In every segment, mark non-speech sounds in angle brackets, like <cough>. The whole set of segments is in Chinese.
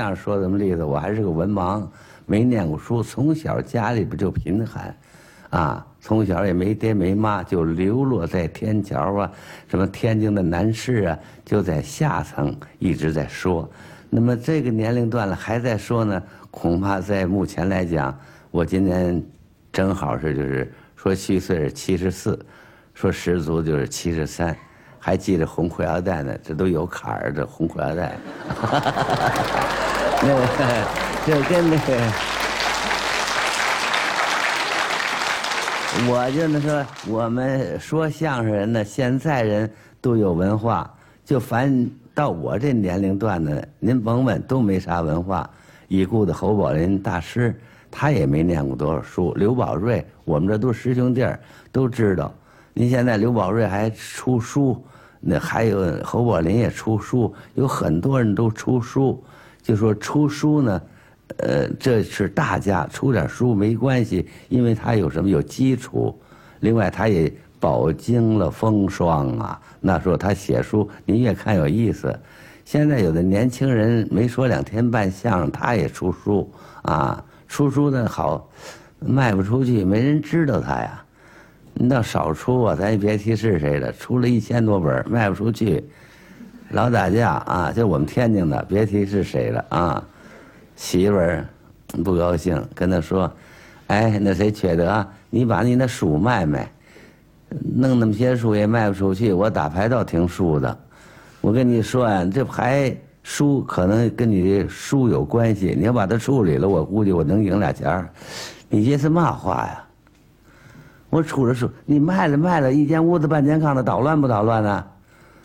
这样说什么例子？我还是个文盲，没念过书，从小家里边就贫寒，啊，从小也没爹没妈，就流落在天桥啊，什么天津的南市啊，就在下层一直在说。那么这个年龄段了还在说呢，恐怕在目前来讲，我今年正好是就是说虚岁是七十四，说十足就是七十三。还系着红裤腰带呢，这都有坎儿，这红裤腰带。<laughs> <laughs> 那个，这跟那个，我就那说，我们说相声人呢，现在人都有文化，就凡到我这年龄段的，您甭问，都没啥文化。已故的侯宝林大师，他也没念过多少书。刘宝瑞，我们这都是师兄弟儿，都知道。您现在刘宝瑞还出书。那还有侯宝林也出书，有很多人都出书，就说出书呢，呃，这是大家出点书没关系，因为他有什么有基础，另外他也饱经了风霜啊。那时候他写书，您越看有意思。现在有的年轻人没说两天半相声，他也出书啊，出书呢好，卖不出去，没人知道他呀。您倒少出啊，咱也别提是谁了，出了一千多本卖不出去，老打架啊！就我们天津的，别提是谁了啊！媳妇儿不高兴，跟他说：“哎，那谁缺德，你把你那书卖卖，弄那么些书也卖不出去。我打牌倒挺输的，我跟你说呀，这牌输可能跟你的书有关系。你要把它处理了，我估计我能赢俩钱儿。你这是嘛话呀？”我出了书，你卖了卖了，一间屋子半间炕的，捣乱不捣乱呢？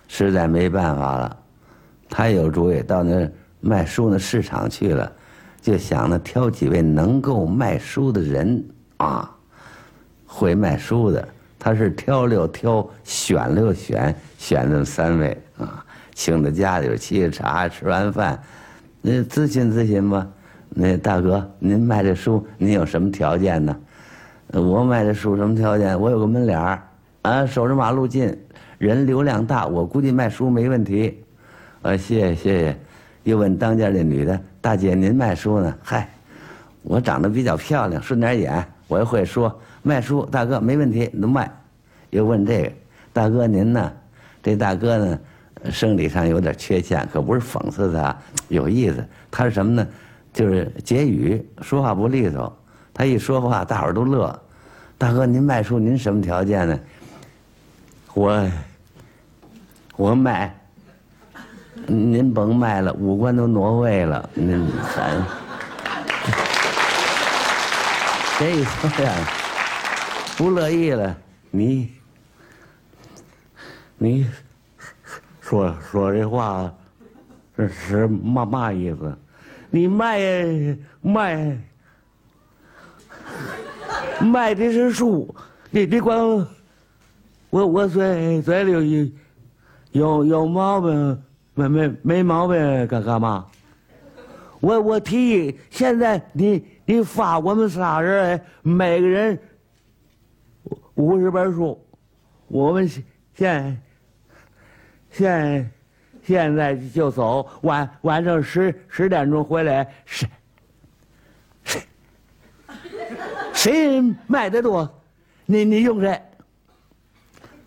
实在没办法了，他有主意，到那卖书那市场去了，就想着挑几位能够卖书的人啊，会卖书的。他是挑了挑，选了选，选了三位啊，请到家里边沏茶，吃完饭，那咨询咨询吧。那大哥，您卖这书，您有什么条件呢？我卖的书什么条件？我有个门脸儿，啊，守着马路近，人流量大，我估计卖书没问题。啊，谢谢谢谢。又问当家这女的大姐，您卖书呢？嗨，我长得比较漂亮，顺点眼，我又会说卖书，大哥没问题，能卖。又问这个大哥您呢？这大哥呢，生理上有点缺陷，可不是讽刺他，有意思。他是什么呢？就是结语，说话不利索。他一说话，大伙儿都乐。大哥，您卖书，您什么条件呢？我，我卖，您甭卖了，五官都挪位了。您咱，这说呀，不乐意了。你，你说说这话，是是嘛嘛意思？你卖卖。卖的是书，你别管我，我嘴嘴里有有有毛病，没没没毛病干干嘛？我我提议，现在你你发我们仨人，每个人五十本书，我们现现现在就走，晚晚上十十点钟回来谁。谁卖的多，你你用谁？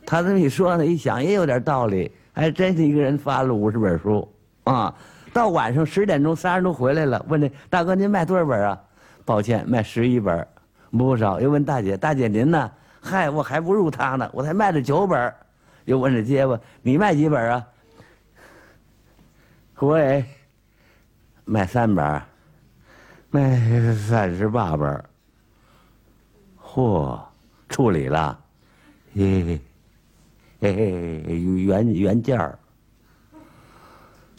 他这么一说呢，一想也有点道理，还真是一个人发了五十本书啊。到晚上十点钟，仨人都回来了，问这大哥您卖多少本啊？抱歉，卖十一本，不少。又问大姐，大姐您呢？嗨，我还不如他呢，我才卖了九本。又问这结巴，你卖几本啊？我也卖三本，卖三十八本。嚯，处理了，嘿，嘿嘿，原原件儿。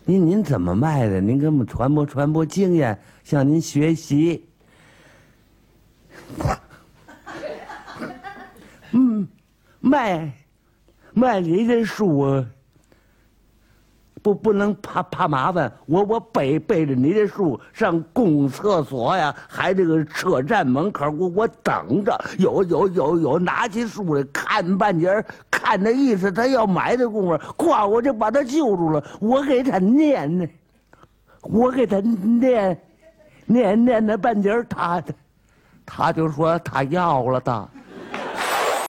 您您怎么卖的？您给我们传播传播经验，向您学习。嗯，卖卖你的书。不不能怕怕麻烦，我我背背着你的书上公厕所呀，还这个车站门口，我我等着，有有有有拿起书来看半截按那意思，他要埋的功夫，夸我就把他救住了。我给他念呢，我给他念，念念那半截儿，他，他就说他要了的。